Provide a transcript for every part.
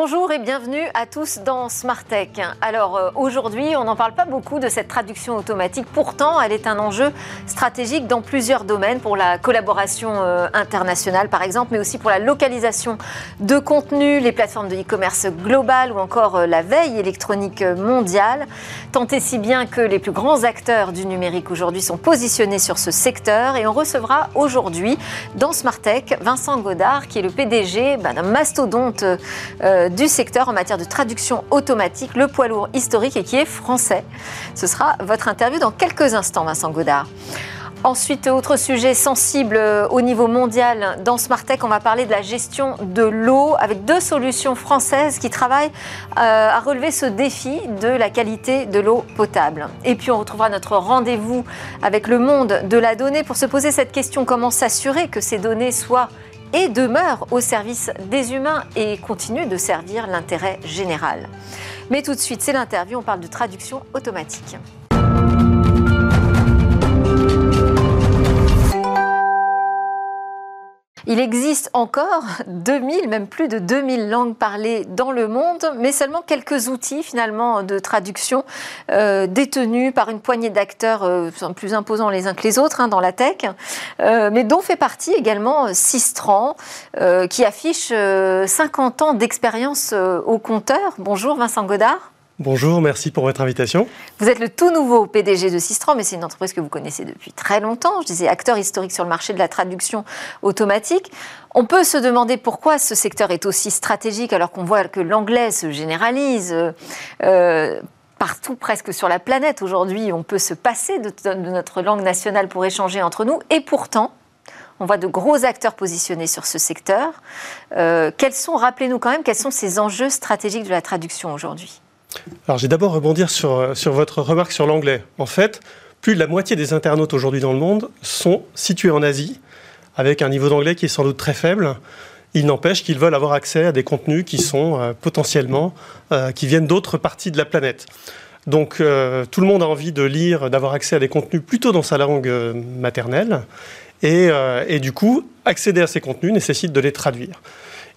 Bonjour et bienvenue à tous dans Smart Tech. Alors euh, aujourd'hui, on n'en parle pas beaucoup de cette traduction automatique. Pourtant, elle est un enjeu stratégique dans plusieurs domaines pour la collaboration euh, internationale par exemple, mais aussi pour la localisation de contenu, les plateformes de e-commerce global ou encore euh, la veille électronique mondiale. Tant et si bien que les plus grands acteurs du numérique aujourd'hui sont positionnés sur ce secteur et on recevra aujourd'hui dans Smart Tech Vincent Godard qui est le PDG bah, d'un mastodonte. Du secteur en matière de traduction automatique, le poids lourd historique et qui est français. Ce sera votre interview dans quelques instants, Vincent Godard. Ensuite, autre sujet sensible euh, au niveau mondial, dans Smartech, on va parler de la gestion de l'eau avec deux solutions françaises qui travaillent euh, à relever ce défi de la qualité de l'eau potable. Et puis, on retrouvera notre rendez-vous avec le monde de la donnée pour se poser cette question comment s'assurer que ces données soient et demeure au service des humains et continue de servir l'intérêt général. Mais tout de suite, c'est l'interview, on parle de traduction automatique. Il existe encore 2000, même plus de 2000 langues parlées dans le monde, mais seulement quelques outils finalement de traduction euh, détenus par une poignée d'acteurs euh, plus imposants les uns que les autres hein, dans la tech, euh, mais dont fait partie également Sistran, qui affiche 50 ans d'expérience au compteur. Bonjour Vincent Godard. Bonjour, merci pour votre invitation. Vous êtes le tout nouveau PDG de Sistran, mais c'est une entreprise que vous connaissez depuis très longtemps. Je disais acteur historique sur le marché de la traduction automatique. On peut se demander pourquoi ce secteur est aussi stratégique alors qu'on voit que l'anglais se généralise. Euh, partout presque sur la planète aujourd'hui, on peut se passer de, notre langue nationale pour échanger entre nous. Et pourtant, on voit de gros acteurs positionnés sur ce secteur. Euh, quels sont, rappelez-nous quand même, quels sont ces enjeux stratégiques de la traduction aujourd'hui? Alors, j'ai d'abord rebondir sur, sur votre remarque sur l'anglais. En fait, plus de la moitié des internautes aujourd'hui dans le monde sont situés en Asie, avec un niveau d'anglais qui est sans doute très faible. Il n'empêche qu'ils veulent avoir accès à des contenus qui sont euh, potentiellement, euh, qui viennent d'autres parties de la planète. Donc euh, tout le monde a envie de lire, d'avoir accès à des contenus plutôt dans sa langue maternelle. Et, du coup, accéder à ces contenus nécessite de les traduire.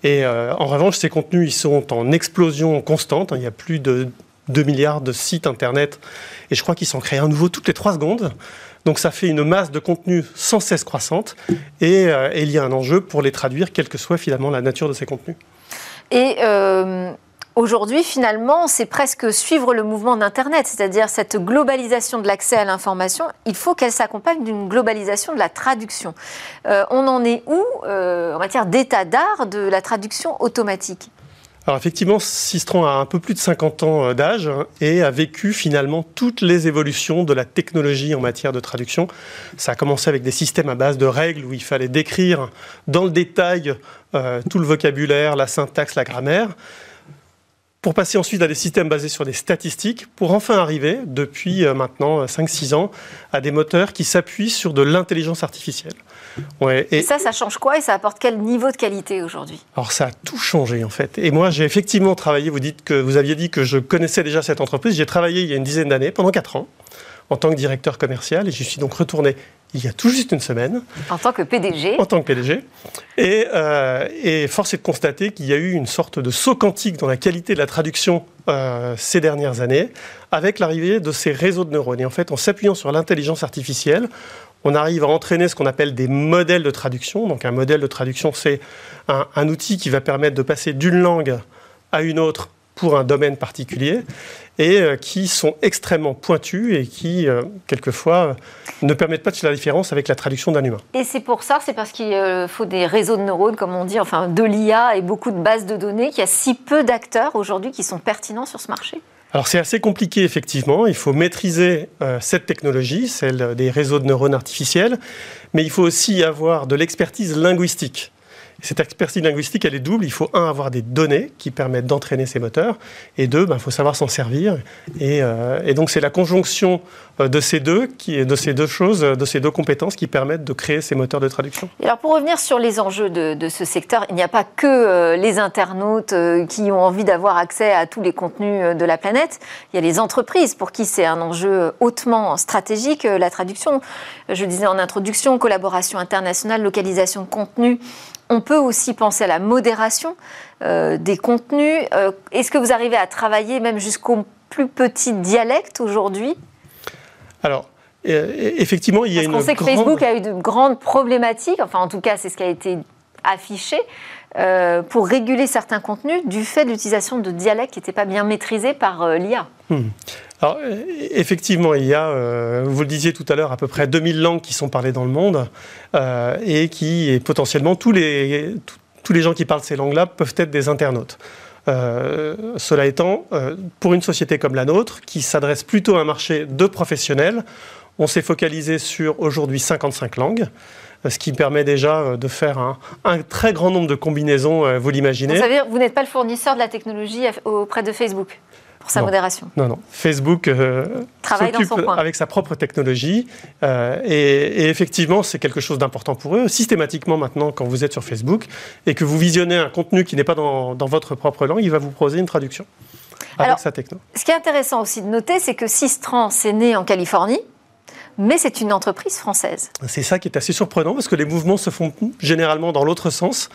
Et euh, en revanche, ces contenus, ils sont en explosion constante. Il y a plus de 2 milliards de sites Internet. Et je crois qu'ils s'en créent un nouveau toutes les 3 secondes. Donc ça fait une masse de contenu sans cesse croissante. Et, euh, et il y a un enjeu pour les traduire, quelle que soit finalement la nature de ces contenus. Et euh, Aujourd'hui, finalement, c'est presque suivre le mouvement d'Internet, c'est-à-dire cette globalisation de l'accès à l'information. Il faut qu'elle s'accompagne d'une globalisation de la traduction. Euh, on en est où euh, en matière d'état d'art de la traduction automatique? Alors effectivement, Sistran a un peu plus de 50 ans euh, d'âge hein, et a vécu finalement toutes les évolutions de la technologie en matière de traduction. Ça a commencé avec des systèmes à base de règles où il fallait décrire dans le détail tout le vocabulaire, la syntaxe, la grammaire pour passer ensuite à des systèmes basés sur des statistiques, pour enfin arriver, depuis euh, maintenant 5-6 euh, ans, à des moteurs qui s'appuient sur de l'intelligence artificielle. et, ça, ça change quoi et ça apporte quel niveau de qualité aujourd'hui? Alors ça a tout changé en fait. Et moi j'ai effectivement travaillé, vous dites que vous aviez dit que je connaissais déjà cette entreprise, j'ai travaillé il y a une dizaine d'années, pendant 4 ans, en tant que directeur commercial et je suis donc retourné il y a tout juste une semaine. En tant que PDG En tant que PDG. Et, euh, et force est de constater qu'il y a eu une sorte de saut quantique dans la qualité de la traduction euh, ces dernières années, avec l'arrivée de ces réseaux de neurones. Et en fait, en s'appuyant sur l'intelligence artificielle, on arrive à entraîner ce qu'on appelle des modèles de traduction. Donc un modèle de traduction, c'est un, un outil qui va permettre de passer d'une langue à une autre pour un domaine particulier et euh, qui sont extrêmement pointus et qui, euh, quelquefois, euh, ne permettent pas de faire la différence avec la traduction d'un humain. Et c'est pour ça, c'est parce qu'il faut des réseaux de neurones, comme on dit, enfin de l'IA et beaucoup de bases de données, qu'il y a si peu d'acteurs aujourd'hui qui sont pertinents sur ce marché alors c'est assez compliqué effectivement, il faut maîtriser cette technologie, celle des réseaux de neurones artificiels, mais il faut aussi avoir de l'expertise linguistique. Cette expertise linguistique, elle est double. Il faut, un, avoir des données qui permettent d'entraîner ces moteurs, et deux, il ben, faut savoir s'en servir. Et, et donc, c'est la conjonction de ces deux, de ces deux choses, de ces deux compétences qui permettent de créer ces moteurs de traduction. alors, pour revenir sur les enjeux de, ce secteur, il n'y a pas que les internautes qui ont envie d'avoir accès à tous les contenus de la planète. Il y a les entreprises pour qui c'est un enjeu hautement stratégique, la traduction. Je disais en introduction, collaboration internationale, localisation de contenu. On peut aussi penser à la modération euh, des contenus. Euh, est-ce que vous arrivez à travailler même jusqu'au plus petit dialecte aujourd'hui? Alors, euh, effectivement, il y a une. On sait que Facebook a eu de grandes problématiques, enfin en tout cas c'est ce qui a été affiché, pour réguler certains contenus du fait de l'utilisation de dialectes qui n'étaient pas bien maîtrisés par l'IA. Hmm. Alors, effectivement, il y a, euh, vous le disiez tout à l'heure, à peu près 2000 langues qui sont parlées dans le monde euh, et qui, potentiellement, tous les, gens qui parlent ces langues-là peuvent être des internautes. Euh, cela étant, pour une société comme la nôtre, qui s'adresse plutôt à un marché de professionnels, on s'est focalisé sur aujourd'hui 55 langues ce qui permet déjà de faire un, un très grand nombre de combinaisons, vous l'imaginez. Vous vous n'êtes pas le fournisseur de la technologie auprès de Facebook pour sa modération. Non, non. Facebook euh, travaille avec sa propre technologie euh, et, effectivement, c'est quelque chose d'important pour eux. Systématiquement, maintenant, quand vous êtes sur Facebook et que vous visionnez un contenu qui n'est pas dans, votre propre langue, il va vous proposer une traduction avec sa techno. Ce qui est intéressant aussi de noter, c'est que Sistran, c'est né en Californie mais c'est une entreprise française. C'est ça qui est assez surprenant parce que les mouvements se font généralement dans l'autre sens.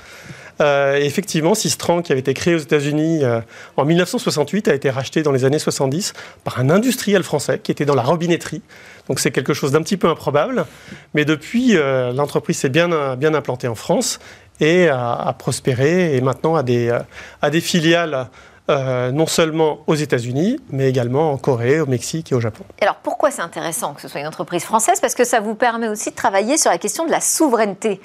Euh, effectivement, Sistran, qui avait été créé aux États-Unis euh, en 1968, a été racheté dans les années 70 par un industriel français qui était dans la robinetterie. Donc c'est quelque chose d'un petit peu improbable. Mais depuis, euh, l'entreprise s'est bien, implantée en France et a, prospéré et maintenant a des, a des filiales. non seulement aux États-Unis, mais également en Corée, au Mexique et au Japon. Alors pourquoi c'est intéressant que ce soit une entreprise française? Parce que ça vous permet aussi de travailler sur la question de la souveraineté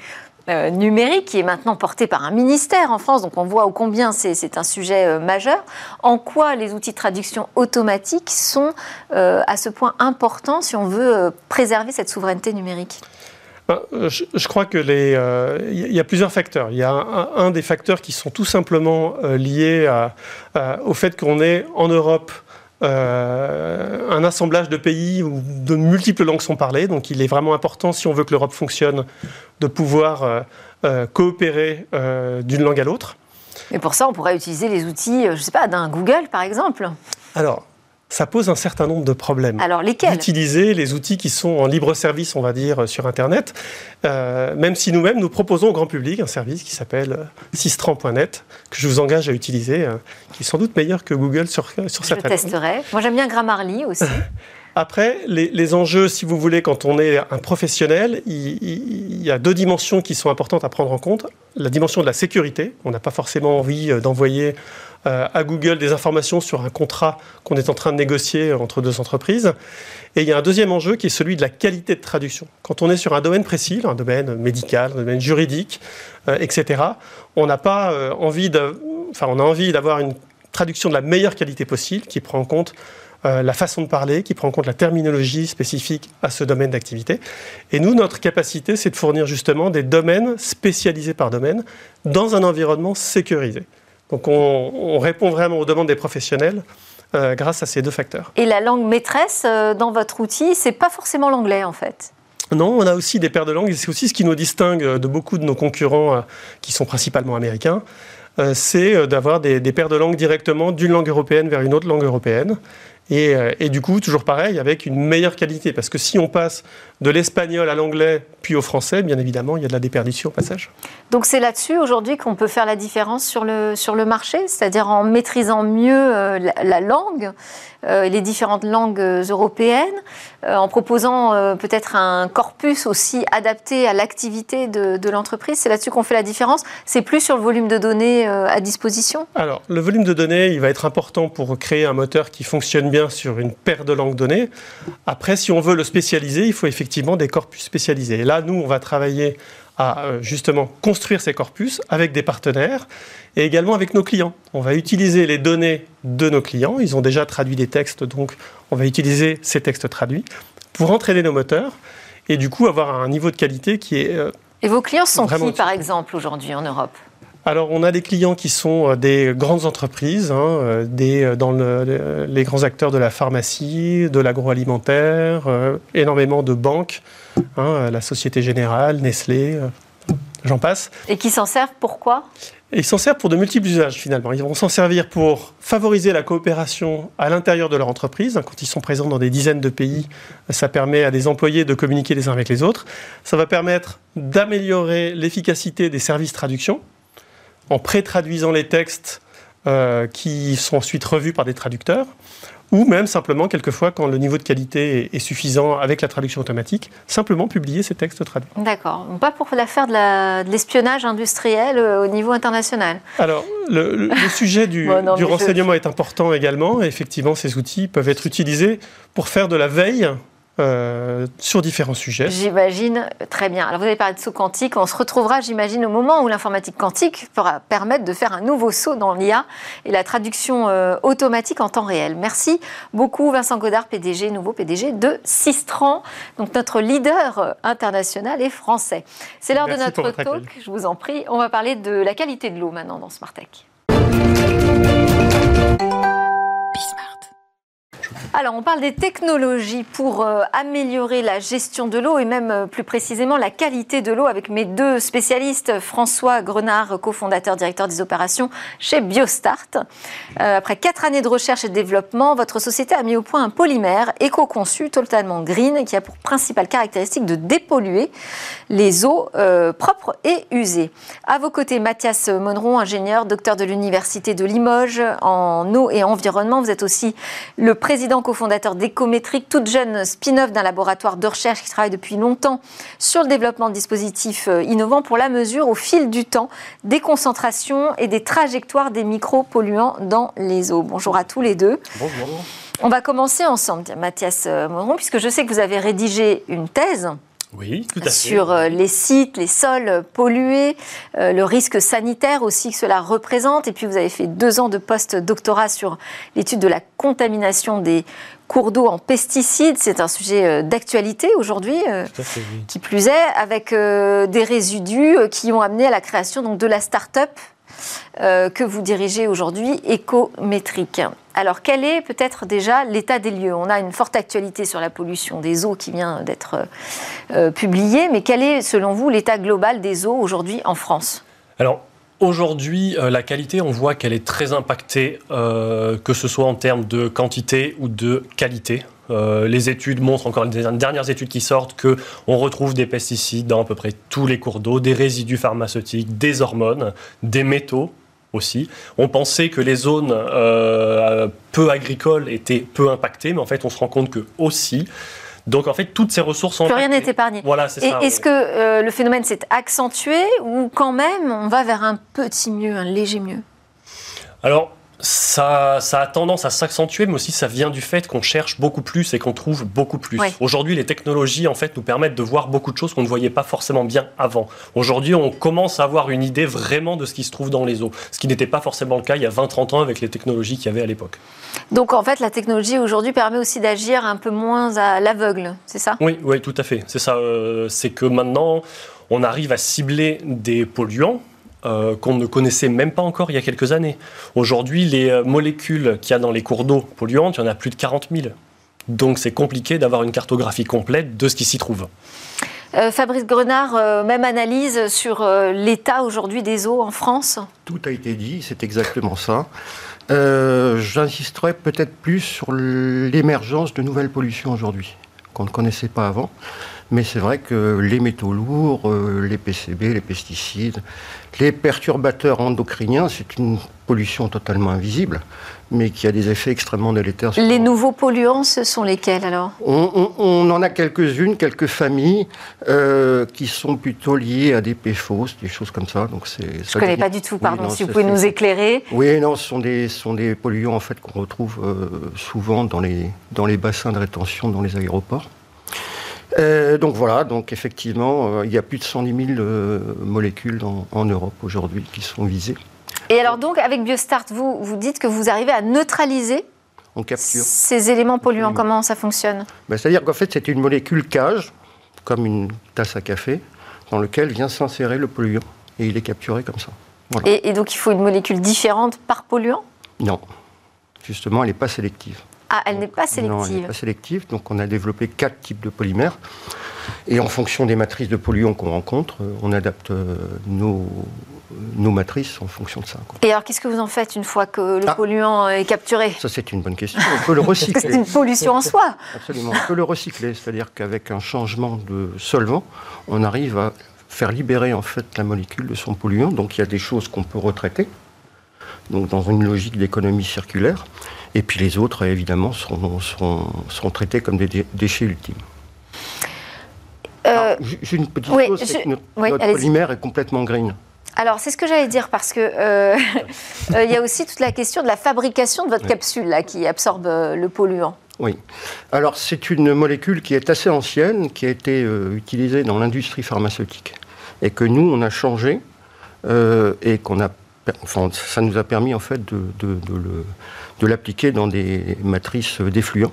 euh, numérique qui est maintenant porté par un ministère en France, donc on voit au combien c'est un sujet euh, majeur. En quoi les outils de traduction automatique sont euh, à ce point importants si on veut préserver cette souveraineté numérique? Ben, je, crois que il y a plusieurs facteurs. Il y a un, des facteurs qui sont tout simplement liés au fait qu'on est en Europe euh, un assemblage de pays où de multiples langues sont parlées. Donc il est vraiment important, si on veut que l'Europe fonctionne, de pouvoir euh, euh, coopérer d'une langue à l'autre. Et pour ça, on pourrait utiliser les outils, je ne sais pas, d'un Google par exemple Alors, ça pose un certain nombre de problèmes. Alors lesquels? Utiliser les outils qui sont en libre service, on va dire, sur Internet, euh, même si nous-mêmes, nous proposons au grand public un service qui s'appelle euh, sistran.net, que je vous engage à utiliser, euh, qui est sans doute meilleur que Google sur, sur Je testerai. Moi j'aime bien Grammarly aussi. Après, les, enjeux, si vous voulez, quand on est un professionnel, il, y a deux dimensions qui sont importantes à prendre en compte. La dimension de la sécurité. On n'a pas forcément envie d'envoyer euh, à Google des informations sur un contrat qu'on est en train de négocier entre deux entreprises. Et il y a un deuxième enjeu qui est celui de la qualité de traduction. Quand on est sur un domaine précis, un domaine médical, un domaine juridique, euh, etc., on n'a pas euh, envie de, enfin, on a envie d'avoir une traduction de la meilleure qualité possible qui prend en compte la façon de parler, qui prend en compte la terminologie spécifique à ce domaine d'activité. Et nous, notre capacité, c'est de fournir justement des domaines spécialisés par domaine dans un environnement sécurisé. Donc on, répond vraiment aux demandes des professionnels euh, grâce à ces deux facteurs. Et la langue maîtresse euh, dans votre outil, c'est pas forcément l'anglais en fait non, on a aussi des paires de langues et c'est aussi ce qui nous distingue de beaucoup de nos concurrents euh, qui sont principalement américains. c'est d'avoir des, des paires de langues directement d'une langue européenne vers une autre langue européenne. Euh, et, du coup, toujours pareil, avec une meilleure qualité. Parce que si on passe de l'espagnol à l'anglais, puis au français, bien évidemment, il y a de la déperdition au passage. Donc c'est là-dessus aujourd'hui qu'on peut faire la différence sur le, sur le marché, c'est-à-dire en maîtrisant mieux euh, la, langue, les différentes langues européennes, en proposant peut-être un corpus aussi adapté à l'activité de, de l'entreprise. C'est là-dessus qu'on fait la différence. C'est plus sur le volume de données à disposition Alors, le volume de données, il va être important pour créer un moteur qui fonctionne bien sur une paire de langues données. Après, si on veut le spécialiser, il faut effectivement des corpus spécialisés. Et là, nous, on va travailler à euh, justement construire ces corpus avec des partenaires et également avec nos clients. On va utiliser les données de nos clients. Ils ont déjà traduit des textes, donc on va utiliser ces textes traduits pour entraîner nos moteurs et du coup avoir un niveau de qualité qui est euh, Et vos clients sont qui, par exemple, aujourd'hui en Europe? Alors, on a des clients qui sont euh, des grandes entreprises, hein, euh, des, euh, dans les grands acteurs de la pharmacie, de l'agroalimentaire, énormément de banques, hein, la Société Générale, Nestlé, j'en passe. Et qui s'en servent pourquoi ils s'en servent pour de multiples usages finalement. Ils vont s'en servir pour favoriser la coopération à l'intérieur de leur entreprise. Quand ils sont présents dans des dizaines de pays, ça permet à des employés de communiquer les uns avec les autres. Ça va permettre d'améliorer l'efficacité des services traduction en pré-traduisant les textes euh, qui sont ensuite revus par des traducteurs, ou même simplement, quelquefois, quand le niveau de qualité est, suffisant avec la traduction automatique, simplement publier ces textes traduits. D'accord. Pas pour faire de l'espionnage industriel euh, au niveau international. Alors, le, sujet du, du renseignement est important également. effectivement, ces outils peuvent être utilisés pour faire de la veille euh, sur différents sujets. J'imagine, très bien. Alors vous avez parlé de saut quantique, on se retrouvera, j'imagine, au moment où l'informatique quantique pourra permettre de faire un nouveau saut dans l'IA et la traduction euh, automatique en temps réel. Merci beaucoup Vincent Godard, PDG, nouveau PDG de Sistran, donc notre leader international et français. C'est l'heure de notre talk, je vous en prie. On va parler de la qualité de l'eau maintenant dans Smart Tech. Alors, on parle des technologies pour euh, améliorer la gestion de l'eau et même euh, plus précisément la qualité de l'eau avec mes deux spécialistes, François Grenard, cofondateur, directeur des opérations chez Biostart. Euh, après quatre années de recherche et de développement, votre société a mis au point un polymère éco-conçu, totalement green, qui a pour principale caractéristique de dépolluer les eaux propres et usées. À vos côtés, Mathias Monron, ingénieur, docteur de l'Université de Limoges en eau et environnement. Vous êtes aussi le président cofondateur d'Ecométrique, toute jeune spin-off d'un laboratoire de recherche qui travaille depuis longtemps sur le développement de dispositifs euh, innovants pour la mesure au fil du temps des concentrations et des trajectoires des micropolluants dans les eaux. Bonjour à tous les deux. Bonjour. On va commencer ensemble, Mathias euh, Moron, puisque je sais que vous avez rédigé une thèse oui, tout à fait. Sur euh, les sites, les sols pollués, euh, le risque sanitaire aussi que cela représente. Et puis vous avez fait deux ans de post-doctorat sur l'étude de la contamination des cours d'eau en pesticides. C'est un sujet euh, d'actualité aujourd'hui, qui plus est, avec des résidus qui ont amené à la création donc, de la start-up euh, que vous dirigez aujourd'hui, Écométrique. Alors, quel est peut-être déjà l'état des lieux? On a une forte actualité sur la pollution des eaux qui vient d'être euh, publiée, mais quel est, selon vous, l'état global des eaux aujourd'hui en France? Alors, Aujourd'hui, euh, la qualité, on voit qu'elle est très impactée, que ce soit en termes de quantité ou de qualité. Les études montrent encore les dernières études qui sortent que on retrouve des pesticides dans à peu près tous les cours d'eau, des résidus pharmaceutiques, des hormones, des métaux aussi. On pensait que les zones euh, peu agricoles étaient peu impactées, mais en fait, on se rend compte que aussi. Donc en fait, toutes ces ressources. Plus rien n'est épargné. Voilà, c'est ça. Est-ce que euh, le phénomène s'est accentué ou quand même on va vers un petit mieux, un léger mieux? Alors, ça, a tendance à s'accentuer, mais aussi ça vient du fait qu'on cherche beaucoup plus et qu'on trouve beaucoup plus. Aujourd'hui, les technologies en fait nous permettent de voir beaucoup de choses qu'on ne voyait pas forcément bien avant. Aujourd'hui, on commence à avoir une idée vraiment de ce qui se trouve dans les eaux, ce qui n'était pas forcément le cas il y a 20-30 ans avec les technologies qu'il y avait à l'époque. Donc en fait, la technologie aujourd'hui permet aussi d'agir un peu moins à l'aveugle, c'est ça? Oui, oui, tout à fait. C'est ça. Euh, c'est que maintenant, on arrive à cibler des polluants euh, qu'on ne connaissait même pas encore il y a quelques années. Aujourd'hui, les euh, molécules qu'il y a dans les cours d'eau polluantes, il y en a plus de 40 000. Donc c'est compliqué d'avoir une cartographie complète de ce qui s'y trouve. Euh, Fabrice Grenard, même analyse sur l'état aujourd'hui des eaux en France? Tout a été dit, c'est exactement ça. J'insisterai peut-être plus sur l'émergence de nouvelles pollutions aujourd'hui, qu'on ne connaissait pas avant. Mais c'est vrai que les métaux lourds, euh, les PCB, les pesticides, les perturbateurs endocriniens, c'est une pollution totalement invisible, mais qui a des effets extrêmement délétères. les nouveaux polluants, ce sont lesquels alors? On, en a quelques-unes, quelques familles euh, qui sont plutôt liées à des PFOS, des choses comme ça. Donc Je ne connais pas du tout, pardon, si vous pouvez nous éclairer. Oui, non, ce sont des, sont des polluants en fait, qu'on retrouve euh, souvent dans les, dans les bassins de rétention dans les aéroports. Euh, donc voilà, donc effectivement, euh, il y a plus de 110 000 euh, molécules en, Europe aujourd'hui qui sont visées. Et alors donc, avec Biostart, vous, vous dites que vous arrivez à neutraliser On capture. ces éléments polluants. Comment ça fonctionne? Ben, C'est-à-dire qu'en fait, c'est une molécule cage, comme une tasse à café, dans lequel vient s'insérer le polluant et il est capturé comme ça. Et, donc il faut une molécule différente par polluant? Non. Justement, elle n'est pas sélective. Ah, elle n'est pas sélective. Non, elle n'est pas sélective. Donc on a développé quatre types de polymères. Et en fonction des matrices de polluants qu'on rencontre, euh, on adapte euh, nos, nos matrices en fonction de ça. Et alors, qu'est-ce que vous en faites une fois que le ah. polluant est capturé? Ça, c'est une bonne question. On peut le recycler. c'est une pollution en soi. Absolument. On peut le recycler, c'est-à-dire qu'avec un changement de solvant, on arrive à faire libérer en fait la molécule de son polluant. Donc, il y a des choses qu'on peut retraiter, donc dans une logique d'économie circulaire. Et puis les autres, évidemment, seront, seront, seront traités comme des déchets ultimes. Euh, J'ai une petite chose, c'est que notre, polymère est complètement green. Alors, c'est ce que j'allais dire parce que euh, euh, il y a aussi toute la question de la fabrication de votre capsule là, qui absorbe le polluant. Oui. Alors, c'est une molécule qui est assez ancienne, qui a été utilisée dans l'industrie pharmaceutique et que nous, on a changé et qu'on a. Enfin, ça nous a permis en fait de, de, de l'appliquer dans des matrices d'effluents.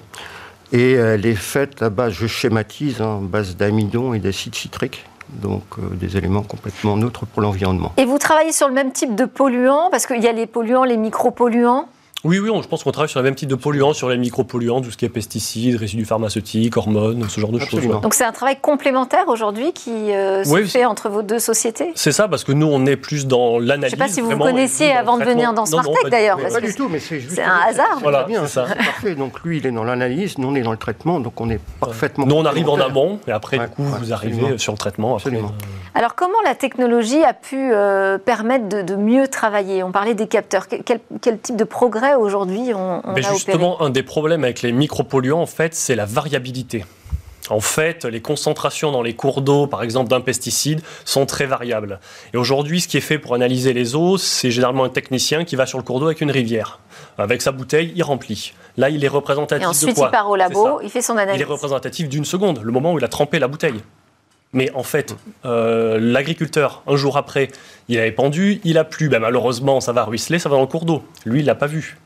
Et elle est faite à base, je schématise, hein, à base d'amidon et d'acide citrique. Donc euh, des éléments complètement neutres pour l'environnement. Et vous travaillez sur le même type de polluants Parce qu'il y a les polluants, les micropolluants oui, oui, je pense qu'on travaille sur le même type de polluants, sur les micropolluants, tout ce qui est pesticides, résidus pharmaceutiques, hormones, ce genre de choses. Donc c'est un travail complémentaire aujourd'hui qui euh, se fait entre vos deux sociétés? C'est ça, parce que nous, on est plus dans l'analyse. Je ne sais pas si vous vous connaissiez avant de venir dans Smartech d'ailleurs. Pas, du tout, mais c'est juste. C'est un hasard. Voilà, c'est ça. parfait. Donc lui, il est dans l'analyse, nous, on est dans le traitement, donc on est parfaitement. Nous, on arrive en amont, et après, du coup, vous arrivez sur le traitement. Absolument. Alors comment la technologie a pu euh, permettre de, mieux travailler? On parlait des capteurs. Quel type de progrès aujourd'hui on mais justement, un des problèmes avec les micropolluants, en fait, c'est la variabilité. En fait, les concentrations dans les cours d'eau, par exemple, d'un pesticide, sont très variables. Et aujourd'hui, ce qui est fait pour analyser les eaux, c'est généralement un technicien qui va sur le cours d'eau avec une rivière. Avec sa bouteille, il remplit. Là, il est représentatif Et ensuite, de quoi il part au labo, il fait son analyse. Il est représentatif d'une seconde, le moment où il a trempé la bouteille. Mais en fait, euh, l'agriculteur, un jour après, il avait pendu, il a plu. Ben, malheureusement, ça va ruisseler, ça va dans le cours d'eau. Lui, il l'a pas vu.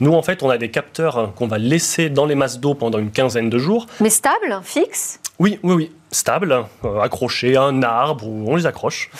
Nous, en fait, on a des capteurs qu'on va laisser dans les masses d'eau pendant une quinzaine de jours. Mais stable, fixe Oui, oui, oui. Stable, euh, accrochés à un arbre où on les accroche.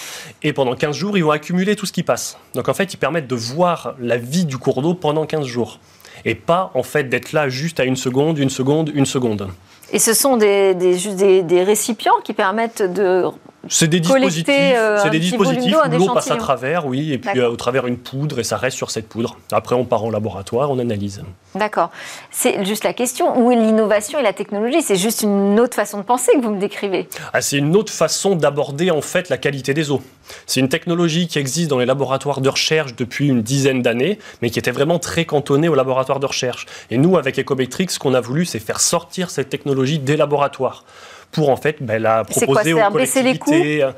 Et pendant 15 jours, ils vont accumuler tout ce qui passe. Donc en fait, ils permettent de voir la vie du cours d'eau pendant 15 jours. Et pas en fait d'être là juste à une seconde, une seconde, une seconde. Et ce sont des, des, des récipients qui permettent de c'est des dispositifs, euh, c'est des dispositifs où l'eau passe à travers, oui, et puis euh, au travers une poudre, et ça reste sur cette poudre. Après, on part en laboratoire, on analyse. D'accord. C'est juste la question, où est l'innovation et la technologie? C'est juste une autre façon de penser que vous me décrivez. Ah, c'est une autre façon d'aborder en fait la qualité des eaux. C'est une technologie qui existe dans les laboratoires de recherche depuis une dizaine d'années, mais qui était vraiment très cantonnée aux laboratoires de recherche. Et nous, avec Ecometrics, ce qu'on a voulu, c'est faire sortir cette technologie des laboratoires pour en fait ben, la proposer quoi, aux collectivités. Baisser les coûts euh,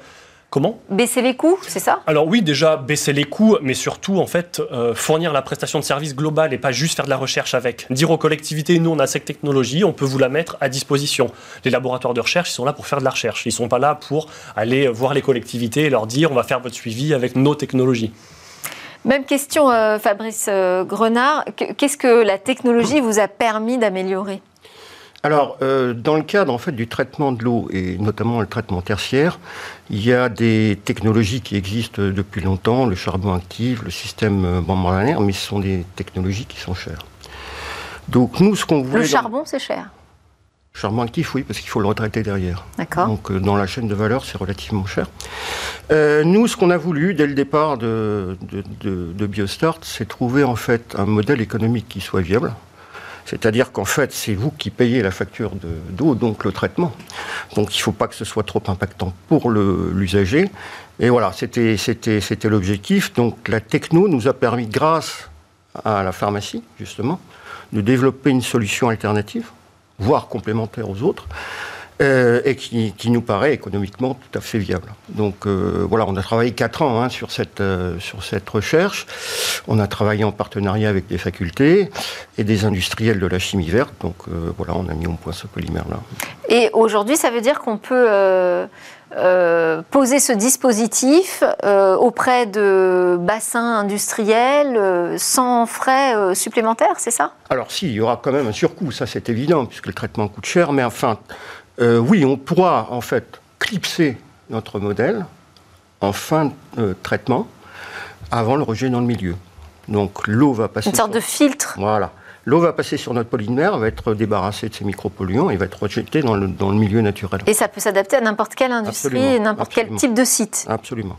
Comment? Baisser les coûts, c'est ça? Alors oui, déjà baisser les coûts, mais surtout en fait euh, fournir la prestation de service globale et pas juste faire de la recherche avec. Dire aux collectivités, nous on a cette technologie, on peut vous la mettre à disposition. Les laboratoires de recherche, ils sont là pour faire de la recherche. Ils sont pas là pour aller voir les collectivités et leur dire on va faire votre suivi avec nos technologies. Même question, euh, Fabrice Grenard. Qu'est-ce que la technologie vous a permis d'améliorer? Alors, euh, dans le cadre en fait du traitement de l'eau et notamment le traitement tertiaire, il y a des technologies qui existent depuis longtemps, le charbon actif, le système euh, membranaire, mais ce sont des technologies qui sont chères. Donc nous, ce qu'on voulait... Le charbon, c'est cher Charbon actif, oui, parce qu'il faut le retraiter derrière. D'accord. Donc euh, dans la chaîne de valeur, c'est relativement cher. nous, ce qu'on a voulu dès le départ de, de, de Biostart, c'est trouver en fait un modèle économique qui soit viable, c'est-à-dire qu'en fait, c'est vous qui payez la facture d'eau, donc le traitement. Donc il ne faut pas que ce soit trop impactant pour l'usager. Et voilà, c'était l'objectif. Donc la techno nous a permis, grâce à la pharmacie, justement, de développer une solution alternative, voire complémentaire aux autres, euh, et qui, nous paraît économiquement tout à fait viable. Donc euh, voilà, on a travaillé quatre ans hein, sur, cette, euh, sur cette recherche. On a travaillé en partenariat avec des facultés et des industriels de la chimie verte. Donc voilà, on a mis au point ce polymère-là. Et aujourd'hui, ça veut dire qu'on peut poser ce dispositif auprès de bassins industriels sans frais supplémentaires, c'est ça? Alors si, il y aura quand même un surcoût, ça c'est évident, puisque le traitement coûte cher, mais enfin, euh, oui, on pourra en fait clipser notre modèle en fin de traitement avant le rejet dans le milieu. Donc l'eau va passer. Une sorte de filtre. Voilà. L'eau va passer sur notre polymère, va être débarrassée de ces micropolluants et va être rejetée dans le, dans le milieu naturel. Et ça peut s'adapter à n'importe quelle industrie, n'importe quel type de site. Absolument.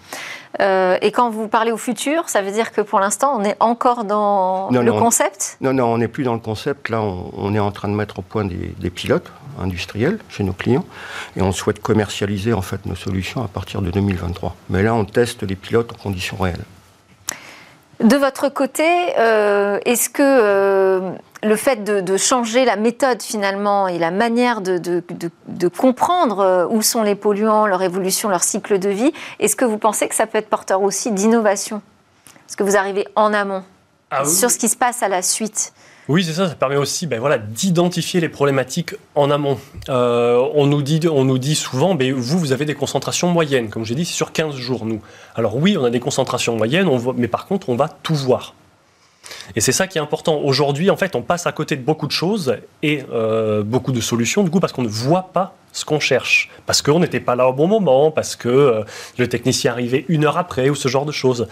Euh, et quand vous parlez au futur, ça veut dire que pour l'instant, on est encore dans le concept? Non, non, on n'est plus dans le concept. Là, on, on, est en train de mettre au point des, des, pilotes industriels chez nos clients. Et on souhaite commercialiser en fait nos solutions à partir de 2023. Mais là, on teste les pilotes en conditions réelles. De votre côté, euh, est-ce que euh, le fait de, de, changer la méthode finalement et la manière de, de, de, comprendre euh, où sont les polluants, leur évolution, leur cycle de vie, est-ce que vous pensez que ça peut être porteur aussi d'innovation? Est-ce que vous arrivez en amont ah oui. sur ce qui se passe à la suite? Oui, c'est ça. Ça permet aussi ben, voilà, d'identifier les problématiques en amont. Euh, on, nous dit, souvent, ben, vous, vous avez des concentrations moyennes. Comme j'ai dit, c'est sur 15 jours, nous. Alors oui, on a des concentrations moyennes, mais par contre, on va tout voir. Et c'est ça qui est important. Aujourd'hui, en fait, on passe à côté de beaucoup de choses et euh, beaucoup de solutions, du coup, parce qu'on ne voit pas ce qu'on cherche. Parce qu'on n'était pas là au bon moment, parce que euh, le technicien arrivait une heure après, ou ce genre de choses.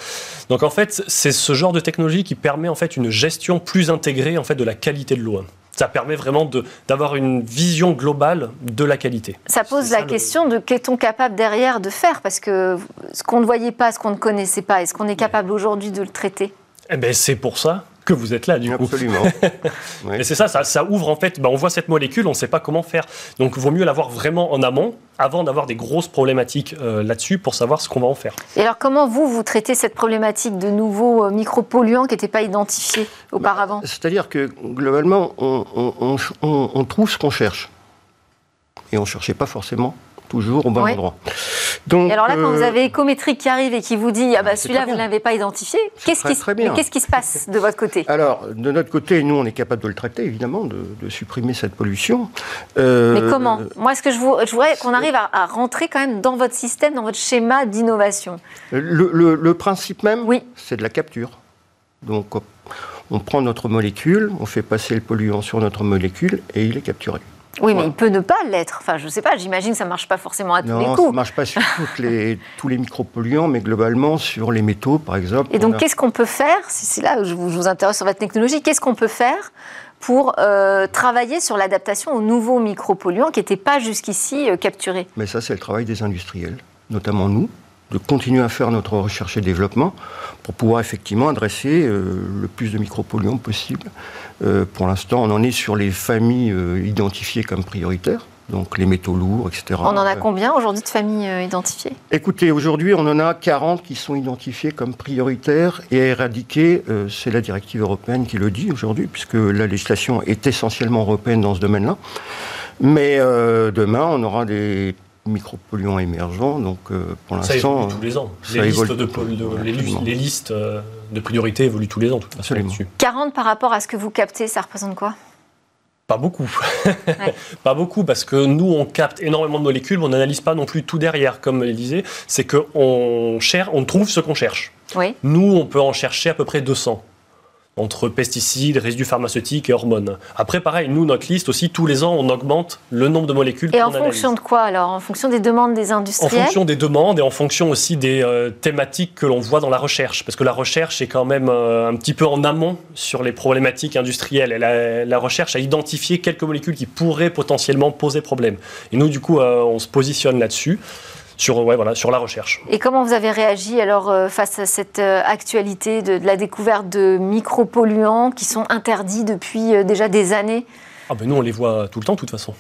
Donc, en fait, c'est ce genre de technologie qui permet, en fait, une gestion plus intégrée, en fait, de la qualité de l'eau. Ça permet vraiment d'avoir une vision globale de la qualité. Ça pose la question de qu'est-on capable derrière de faire? Parce que ce qu'on ne voyait pas, ce qu'on ne connaissait pas, est-ce qu'on est capable aujourd'hui de le traiter? Eh ben, c'est pour ça que vous êtes là, du coup. Absolument. Et c'est ça, ça, ça, ouvre en fait, ben, on voit cette molécule, on ne sait pas comment faire. Donc il vaut mieux l'avoir vraiment en amont, avant d'avoir des grosses problématiques euh, là-dessus, pour savoir ce qu'on va en faire. Et alors comment vous, vous traitez cette problématique de nouveaux euh, micropolluants qui n'étaient pas identifiés auparavant? Bah, C'est-à-dire que globalement, on, on, on, on trouve ce qu'on cherche. Et on ne cherchait pas forcément toujours au bon endroit. Donc, et alors là, quand euh... vous avez Ecométrique qui arrive et qui vous dit ah bah celui-là vous ne l'avez pas identifié, qu'est-ce qui, qu qui, se passe de votre côté? Alors de notre côté, nous on est capable de le traiter évidemment, de, de supprimer cette pollution. Euh, Mais comment? Moi, ce que je, vous, je voudrais qu'on arrive à, à, rentrer quand même dans votre système, dans votre schéma d'innovation. Le, le, le, principe même, oui. c'est de la capture. Donc on prend notre molécule, on fait passer le polluant sur notre molécule et il est capturé. Oui, mais il peut ne pas l'être. Enfin, je ne sais pas, j'imagine que ça ne marche pas forcément à tous non, les coups. ça ne marche pas sur les, tous les micropolluants, mais globalement sur les métaux, par exemple. Et donc, a... qu'est-ce qu'on peut faire C'est là où je vous, je vous intéresse sur votre technologie. Qu'est-ce qu'on peut faire pour euh, travailler sur l'adaptation aux nouveaux micropolluants qui n'étaient pas jusqu'ici euh, capturés? Mais ça, c'est le travail des industriels, notamment nous, de continuer à faire notre recherche et développement pour pouvoir effectivement adresser euh, le plus de micropolluants possible. Euh, pour l'instant, on en est sur les familles euh, identifiées comme prioritaires, donc les métaux lourds, etc. On en a combien aujourd'hui de familles identifiées? Écoutez, aujourd'hui, on en a 40 qui sont identifiées comme prioritaires et à éradiquer. C'est la directive européenne qui le dit aujourd'hui, puisque la législation est essentiellement européenne dans ce domaine-là. Mais demain, on aura des micropolluants émergents. Donc, euh, pour l'instant. Ça évolue tous les ans. Les listes, de, de, les, les listes, de, priorité évoluent tous les ans, de toute façon. 40 par rapport à ce que vous captez, ça représente quoi? Pas beaucoup. Ouais. pas beaucoup, parce que nous, on capte énormément de molécules, mais on n'analyse pas non plus tout derrière, comme elle disait. C'est qu'on cherche, on trouve ce qu'on cherche. Oui. Nous, on peut en chercher à peu près 200 entre pesticides, résidus pharmaceutiques et hormones. Après, pareil, nous, notre liste aussi, tous les ans, on augmente le nombre de molécules. Et en fonction de quoi alors? En fonction des demandes des industriels? En fonction des demandes et en fonction aussi des euh, thématiques que l'on voit dans la recherche. Parce que la recherche est quand même euh, un petit peu en amont sur les problématiques industrielles. Et la, la, recherche a identifié quelques molécules qui pourraient potentiellement poser problème. Et nous, du coup, euh, on se positionne là-dessus sur, ouais, voilà, sur la recherche. Et comment vous avez réagi alors euh, face à cette euh, actualité de, de, la découverte de micropolluants qui sont interdits depuis euh, déjà des années? Ah ben Nous, on les voit tout le temps, de toute façon.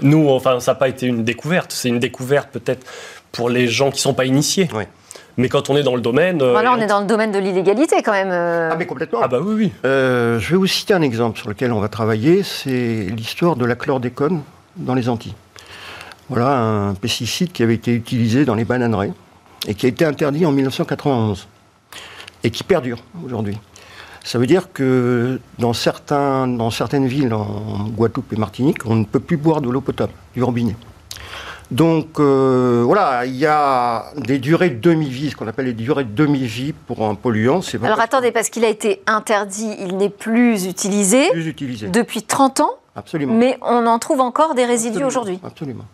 Nous, enfin, ça n'a pas été une découverte. C'est une découverte peut-être pour les gens qui ne sont pas initiés. Ouais. Mais quand on est dans le domaine. Voilà, on est dans le domaine de l'illégalité quand même. Ah, mais complètement. Ah, bah oui, oui. Euh, je vais vous citer un exemple sur lequel on va travailler c'est l'histoire de la chlordécone dans les Antilles. Voilà un pesticide qui avait été utilisé dans les bananeraies et qui a été interdit en 1991 et qui perdure aujourd'hui. Ça veut dire que dans, certains, dans certaines villes, en Guadeloupe et Martinique, on ne peut plus boire de l'eau potable, du robinet. Donc euh, voilà, il y a des durées de demi-vie, ce qu'on appelle les durées de demi-vie pour un polluant. Alors attendez, parce qu'il a été interdit, il n'est plus utilisé, plus utilisé depuis 30 ans Absolument. Mais on en trouve encore des résidus aujourd'hui Absolument.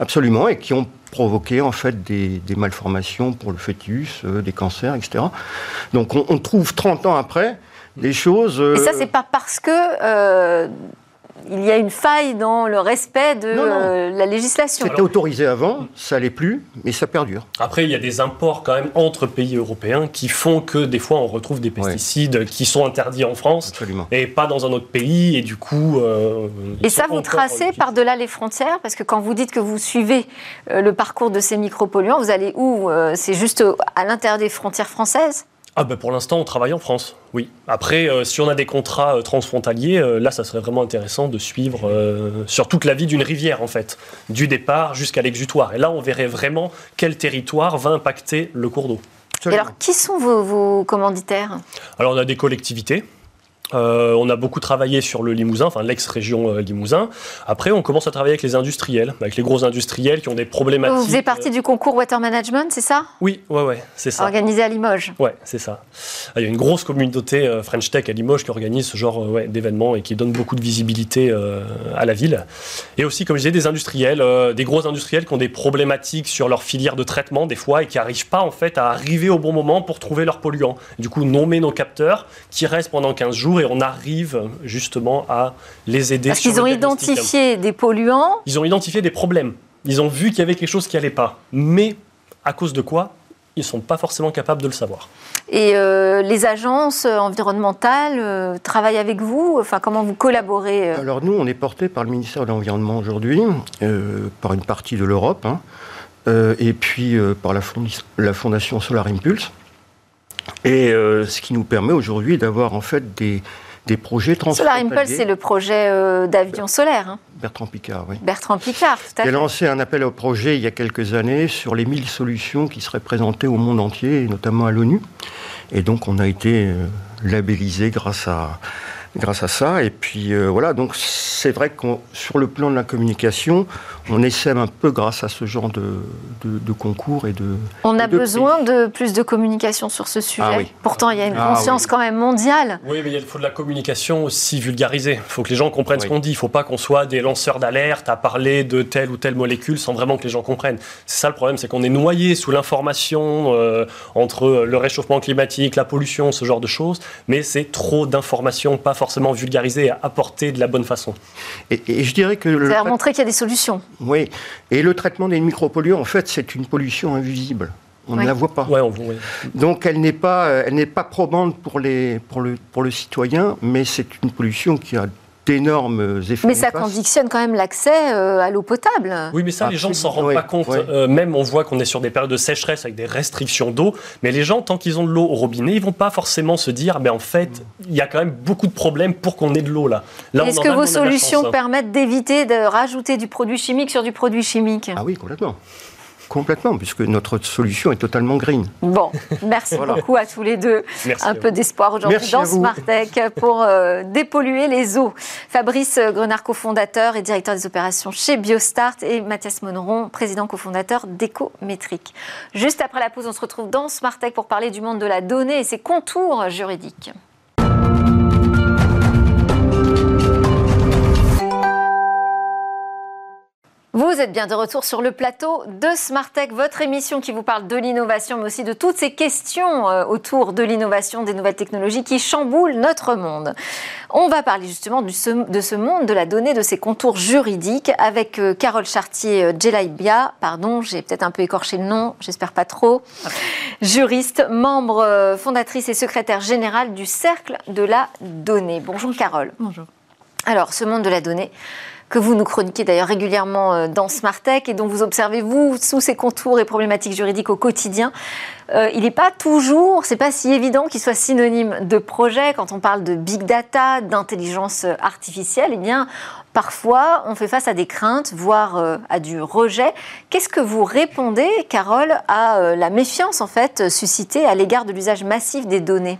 Absolument, et qui ont provoqué en fait des, malformations pour le fœtus, euh, des cancers, etc. Donc on, trouve 30 ans après des choses... et ça, c'est pas parce que il y a une faille dans le respect de euh, la législation. C'était autorisé avant, ça l'est plus, mais ça perdure. Après, il y a des imports quand même entre pays européens qui font que des fois on retrouve des pesticides qui sont interdits en France et pas dans un autre pays, et du coup. Euh, et ça, vous tracez par-delà les frontières, parce que quand vous dites que vous suivez euh, le parcours de ces micropolluants, vous allez où C'est juste à l'intérieur des frontières françaises? Ah ben pour l'instant, on travaille en France, oui. Après, euh, si on a des contrats euh, transfrontaliers, euh, là, ça serait vraiment intéressant de suivre sur toute la vie d'une rivière, en fait, du départ jusqu'à l'exutoire. Et là, on verrait vraiment quel territoire va impacter le cours d'eau. Et alors, qui sont vos commanditaires? Alors, on a des collectivités. Euh, on a beaucoup travaillé sur le Limousin, enfin l'ex-région euh, Limousin. Après, on commence à travailler avec les industriels, avec les gros industriels qui ont des problématiques. Vous faisiez partie du concours Water Management, c'est ça? Oui, ouais, ouais, c'est ça. Organisé à Limoges. Ouais, c'est ça. Ah, il y a une grosse communauté euh, French Tech à Limoges qui organise ce genre d'événements et qui donne beaucoup de visibilité à la ville. Et aussi, comme je disais, des industriels, des gros industriels qui ont des problématiques sur leur filière de traitement des fois et qui n'arrivent pas en fait à arriver au bon moment pour trouver leurs polluants. Du coup, nommer nos capteurs qui restent pendant 15 jours et on arrive justement à les aider. Parce qu'ils ont identifié des polluants. Ils ont identifié des problèmes. Ils ont vu qu'il y avait quelque chose qui n'allait pas. Mais à cause de quoi ils ne sont pas forcément capables de le savoir. Et euh, les agences environnementales euh, travaillent avec vous? Enfin, comment vous collaborez euh? Alors nous, on est porté par le ministère de l'Environnement aujourd'hui, par une partie de l'Europe, hein, et puis par la, la Fondation Solar Impulse. Et ce qui nous permet aujourd'hui d'avoir en fait des, des projets Solar Impulse, c'est le projet euh, d'avion solaire. Hein. Bertrand Picard, oui. Bertrand Picard, tout à fait. Il a lancé un appel au projet il y a quelques années sur les 1000 solutions qui seraient présentées au monde entier, et notamment à l'ONU. Et donc, on a été euh, labellisé grâce à, grâce à ça. Et puis euh, voilà, donc c'est vrai que sur le plan de la communication, on essaie un peu grâce à ce genre de, de, concours et de. On a besoin de plus de communication sur ce sujet. Ah Pourtant, il y a une ah conscience quand même mondiale. Oui, mais il faut de la communication aussi vulgarisée. Il faut que les gens comprennent ce qu'on dit. Il ne faut pas qu'on soit des lanceurs d'alerte à parler de telle ou telle molécule sans vraiment que les gens comprennent. C'est ça le problème, c'est qu'on est noyé sous l'information euh, entre le réchauffement climatique, la pollution, ce genre de choses. Mais c'est trop d'informations, pas forcément vulgarisées et apportées de la bonne façon. Et, je dirais que. Le... Qu'il y a des solutions. Oui, et le traitement des micropolluants, en fait, c'est une pollution invisible. On ne la voit pas. Ouais, on voit, Donc elle n'est pas, elle n'est pas probante pour, les, pour, le, pour le citoyen, mais c'est une pollution qui a d'énormes effets. Mais ça conditionne quand même l'accès euh, à l'eau potable. Oui, mais ça, les gens ne s'en rendent pas compte. Euh, même, on voit qu'on est sur des périodes de sécheresse avec des restrictions d'eau. Mais les gens, tant qu'ils ont de l'eau au robinet, ils vont pas forcément se dire, mais en fait, il y a quand même beaucoup de problèmes pour qu'on ait de l'eau là. là Est-ce que vos solutions permettent d'éviter de rajouter du produit chimique sur du produit chimique? Ah oui, complètement. Complètement, puisque notre solution est totalement green. Bon, merci beaucoup à tous les deux. un peu d'espoir aujourd'hui dans Smartech pour euh, dépolluer les eaux. Fabrice Grenard, cofondateur et directeur des opérations chez Biostart, et Mathias Monneron, président cofondateur d'Ecométrique. Juste après la pause, on se retrouve dans Smartech pour parler du monde de la donnée et ses contours juridiques. Vous êtes bien de retour sur le plateau de Smartech, votre émission qui vous parle de l'innovation, mais aussi de toutes ces questions euh, autour de l'innovation, des nouvelles technologies qui chamboulent notre monde. On va parler justement de ce monde de la donnée, de ses contours juridiques, avec euh, Carole Chartier-Jelaibia, euh, pardon, j'ai peut-être un peu écorché le nom, j'espère pas trop, juriste, membre fondatrice et secrétaire générale du Cercle de la Donnée. Bonjour Carole. Bonjour. Alors, ce monde de la donnée, que vous nous chroniquez d'ailleurs régulièrement euh, dans Smartech et dont vous observez, vous, sous ses contours et problématiques juridiques au quotidien. Euh, il n'est pas toujours, c'est pas si évident qu'il soit synonyme de projet. Quand on parle de big data, d'intelligence artificielle, eh bien, parfois, on fait face à des craintes, voire euh, à du rejet. Qu'est-ce que vous répondez, Carole, à la méfiance, en fait, suscitée à l'égard de l'usage massif des données?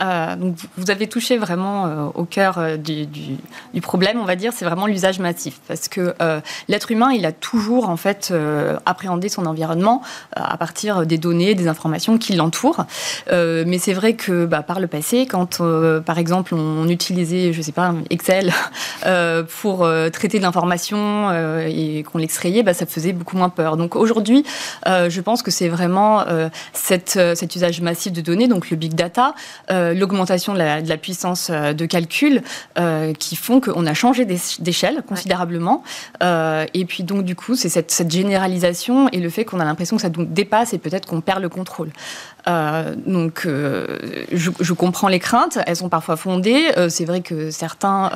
Euh, vous avez touché vraiment euh, au cœur euh, du, problème, on va dire, c'est vraiment l'usage massif. Parce que l'être humain, il a toujours en fait appréhendé son environnement à partir des données, des informations qui l'entourent. mais c'est vrai que bah, par le passé, quand par exemple on utilisait, je sais pas, Excel pour traiter de l'information et qu'on l'extrayait, bah, ça faisait beaucoup moins peur. Donc aujourd'hui, je pense que c'est vraiment cet usage massif de données, donc le big data. Euh, l'augmentation de, la, puissance euh, de calcul euh, qui font qu'on a changé d'échelle considérablement. et puis donc du coup, c'est cette, cette, généralisation et le fait qu'on a l'impression que ça nous dépasse et peut-être qu'on perd le contrôle. Euh, donc, euh, je, comprends les craintes, elles sont parfois fondées. Euh, c'est vrai que certains,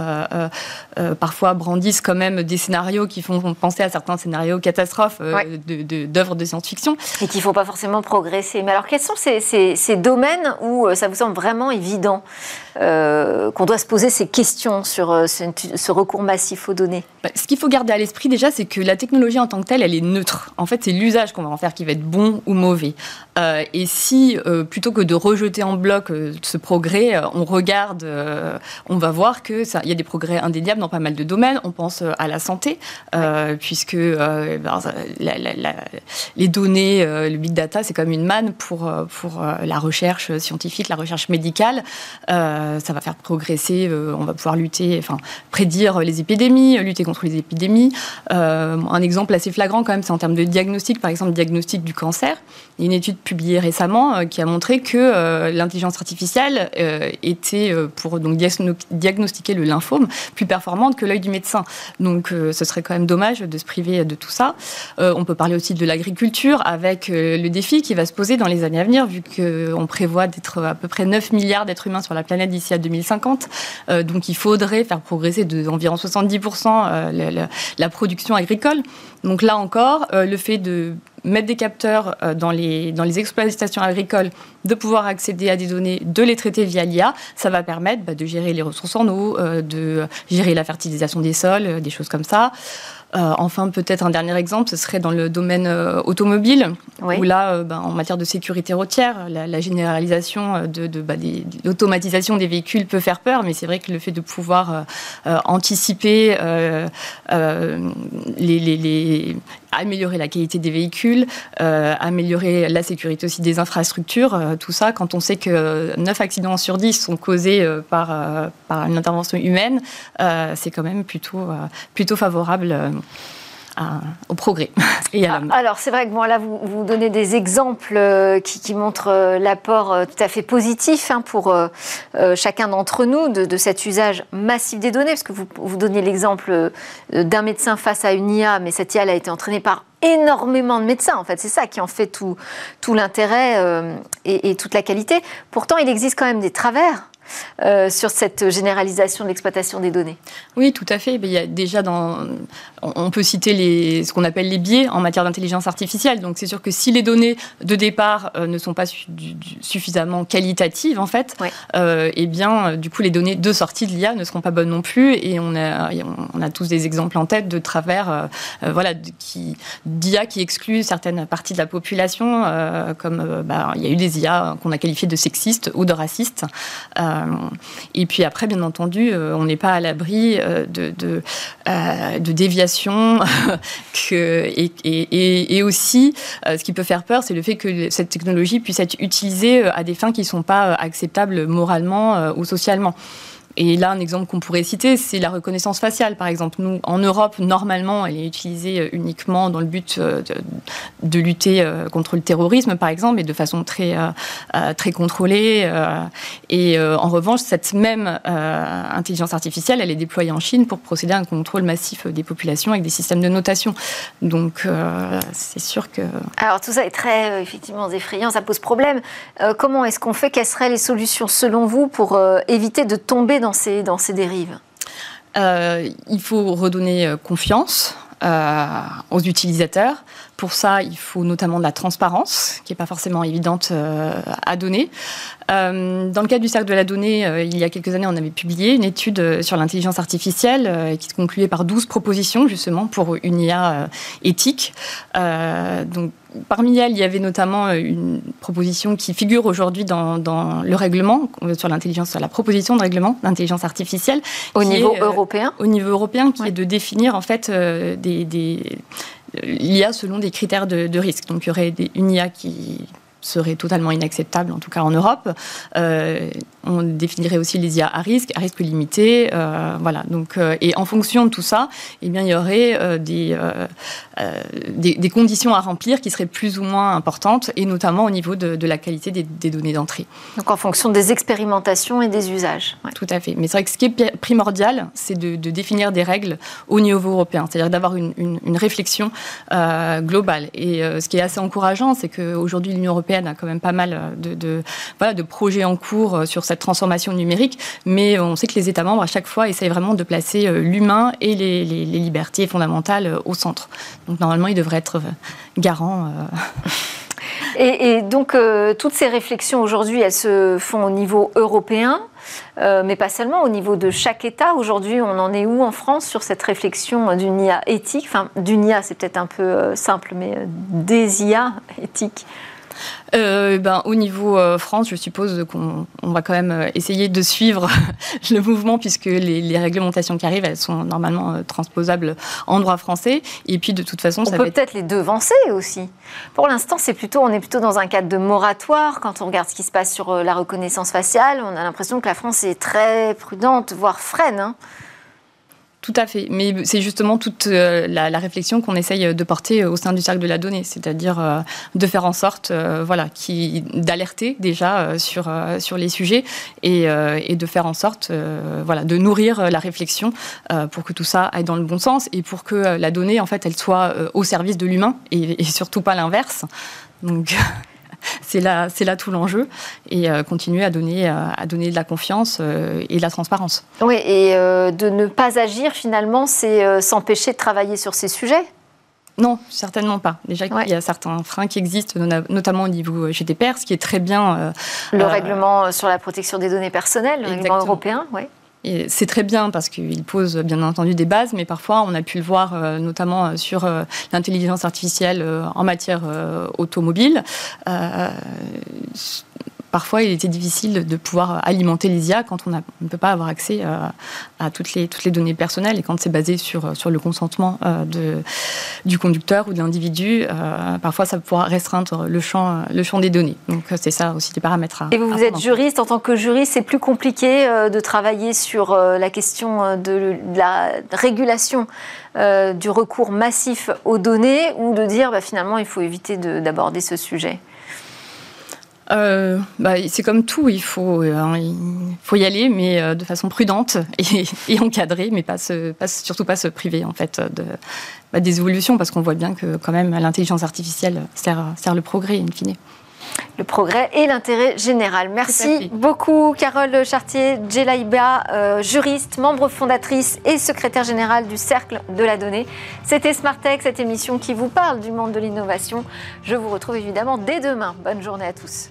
parfois, brandissent quand même des scénarios qui font penser à certains scénarios catastrophes d'œuvres de, science-fiction. Et qu'il ne faut pas forcément progresser. Mais alors, quels sont ces, ces domaines où ça vous semble vraiment évident? Qu'on doit se poser ces questions sur ce, recours massif aux données bah, Ce qu'il faut garder à l'esprit déjà, c'est que la technologie en tant que telle, elle est neutre. En fait, c'est l'usage qu'on va en faire qui va être bon ou mauvais. et si euh, plutôt que de rejeter en bloc euh, ce progrès, euh, on regarde, on va voir qu'il y a des progrès indéniables dans pas mal de domaines. On pense à la santé, puisque ben, les données, le big data, c'est comme une manne pour, pour la recherche scientifique, la recherche médicale. Ça va faire progresser, on va pouvoir lutter, enfin, prédire les épidémies, lutter contre les épidémies. un exemple assez flagrant quand même, c'est en termes de diagnostic, par exemple, diagnostic du cancer. Une étude publiée récemment euh, qui a montré que euh, l'intelligence artificielle euh, était, pour donc, diagnostiquer le lymphome, plus performante que l'œil du médecin. Donc ce serait quand même dommage de se priver de tout ça. on peut parler aussi de l'agriculture avec le défi qui va se poser dans les années à venir, vu qu'on prévoit d'être à peu près 9 milliards d'êtres humains sur la planète d'ici à 2050. donc il faudrait faire progresser d'environ 70% la, la, production agricole. Donc là encore, le fait de mettre des capteurs euh, dans les, dans les exploitations agricoles, de pouvoir accéder à des données, de les traiter via l'IA, ça va permettre bah, de gérer les ressources en eau, euh, de gérer la fertilisation des sols, euh, des choses comme ça. Euh, enfin, peut-être un dernier exemple, ce serait dans le domaine euh, automobile, où là, euh, ben, en matière de sécurité routière, la, généralisation de, bah, l'automatisation des véhicules peut faire peur, mais c'est vrai que le fait de pouvoir anticiper, les, améliorer la qualité des véhicules, améliorer la sécurité aussi des infrastructures, tout ça, quand on sait que 9 accidents sur 10 sont causés par, par une intervention humaine, c'est quand même plutôt, plutôt favorable au progrès. Ah, Alors c'est vrai que bon, là vous, vous donnez des exemples euh, qui, montrent euh, l'apport euh, tout à fait positif hein, pour chacun d'entre nous de, cet usage massif des données, parce que vous, vous donnez l'exemple d'un médecin face à une IA, mais cette IA a été entraînée par énormément de médecins. En fait, c'est ça qui en fait tout, tout l'intérêt et toute la qualité. Pourtant, il existe quand même des travers euh, sur cette généralisation de l'exploitation des données Oui, tout à fait. Il y a déjà dans, on peut citer les, ce qu'on appelle les biais en matière d'intelligence artificielle. Donc c'est sûr que si les données de départ euh, ne sont pas suffisamment qualitatives, en fait, euh, eh bien, du coup, les données de sortie de l'IA ne seront pas bonnes non plus. Et on a, on a tous des exemples en tête de travers, voilà, qui d'IA qui excluent certaines parties de la population, comme bah, il y a eu des IA qu'on a qualifiées de sexistes ou de racistes. Euh, et puis après, bien entendu, euh, on n'est pas à l'abri euh, de, de, déviations. et, aussi, ce qui peut faire peur, c'est le fait que cette technologie puisse être utilisée à des fins qui ne sont pas acceptables moralement ou socialement. Et là, un exemple qu'on pourrait citer, c'est la reconnaissance faciale, par exemple. Nous, en Europe, normalement, elle est utilisée euh, uniquement dans le but euh, de, lutter euh, contre le terrorisme, par exemple, et de façon très, très contrôlée. Et en revanche, cette même intelligence artificielle, elle est déployée en Chine pour procéder à un contrôle massif des populations avec des systèmes de notation. Donc, c'est sûr que... Alors, tout ça est très, effectivement, effrayant, ça pose problème. comment est-ce qu'on fait? Quelles seraient les solutions, selon vous, pour éviter de tomber dans ces, dérives? Euh, Il faut redonner euh, confiance euh, aux utilisateurs pour ça, il faut notamment de la transparence, qui n'est pas forcément évidente à donner. dans le cadre du cercle de la donnée, il y a quelques années, on avait publié une étude sur l'intelligence artificielle qui se concluait par 12 propositions justement pour une IA éthique. donc Parmi elles, il y avait notamment euh, une proposition qui figure aujourd'hui dans, le règlement euh, sur l'intelligence, sur la proposition de règlement d'intelligence artificielle. Au niveau euh, européen? Au niveau européen, qui est de définir en fait des, l'IA selon des critères de, risque. Donc il y aurait une IA qui serait totalement inacceptable, en tout cas en Europe. on définirait aussi les IA à risque, à risque limité. voilà. Donc, et en fonction de tout ça, eh bien, il y aurait des, euh, des, conditions à remplir qui seraient plus ou moins importantes, et notamment au niveau de, la qualité des, données d'entrée. Donc en fonction des expérimentations et des usages. Tout à fait. Mais c'est vrai que ce qui est primordial, c'est de, définir des règles au niveau européen, c'est-à-dire d'avoir une, réflexion euh, globale. Et euh, ce qui est assez encourageant, c'est qu'aujourd'hui l'Union européenne a quand même pas mal de, voilà, de projets en cours sur cette transformation numérique, mais on sait que les États membres, à chaque fois, essayent vraiment de placer l'humain et les, libertés fondamentales au centre. Donc normalement, il devrait être garant. Euh. Et, donc, euh, toutes ces réflexions aujourd'hui, elles se font au niveau européen, euh, mais pas seulement, au niveau de chaque État. Aujourd'hui, on en est où en France sur cette réflexion d'une IA éthique? Enfin, d'une IA, c'est peut-être un peu simple, mais des IA éthiques? Euh, ben, Au niveau euh, France, je suppose qu'on va quand même euh, essayer de suivre le mouvement puisque les, réglementations qui arrivent, elles sont normalement transposables en droit français. Et puis de toute façon, on peut peut-être les devancer aussi. Pour l'instant, c'est plutôt, on est plutôt dans un cadre de moratoire. Quand on regarde ce qui se passe sur la reconnaissance faciale, on a l'impression que la France est très prudente, voire freine. Hein. Tout à fait. Mais c'est justement toute euh, la, réflexion qu'on essaye de porter au sein du cercle de la donnée, c'est-à-dire euh, de faire en sorte, euh, voilà, d'alerter déjà sur sur les sujets et, et, de faire en sorte, voilà, de nourrir la réflexion pour que tout ça aille dans le bon sens et pour que la donnée, en fait, elle soit au service de l'humain et, et surtout pas l'inverse. Donc c'est là, c'est là tout l'enjeu et euh, continuer à donner, euh, à donner de la confiance euh, et de la transparence. Oui, et de ne pas agir finalement, c'est s'empêcher de travailler sur ces sujets? Non, certainement pas. Déjà il y a certains freins qui existent, notamment au niveau GDPR, ce qui est très bien. le règlement sur la protection des données personnelles, le règlement européen, oui c'est très bien parce qu'il pose bien entendu des bases, mais parfois on a pu le voir euh, notamment euh, sur euh, l'intelligence artificielle en matière automobile parfois, il était difficile de pouvoir alimenter les IA quand on ne peut pas avoir accès euh, à toutes les, toutes les données personnelles et quand c'est basé sur, sur le consentement euh, de, du conducteur ou de l'individu. Euh, parfois, ça pourra restreindre le champ, le champ des données. Donc, c'est ça aussi des paramètres à. Et vous, vous êtes juriste. En tant que juriste, c'est plus compliqué de travailler sur la question de la régulation du recours massif aux données ou de dire bah, finalement il faut éviter d'aborder ce sujet? Euh, bah, c'est comme tout, il faut, euh, il faut y aller, mais euh, de façon prudente et, et encadrée, mais pas, se, pas, surtout pas se priver en fait de, bah, des évolutions, parce qu'on voit bien que quand même l'intelligence artificielle sert, sert le progrès in fine le progrès et l'intérêt général. Merci beaucoup, Carole Chartier, Djelaïba, juriste, membre fondatrice et secrétaire générale du Cercle de la Donnée. C'était Smartech, cette émission qui vous parle du monde de l'innovation. Je vous retrouve évidemment dès demain. Bonne journée à tous.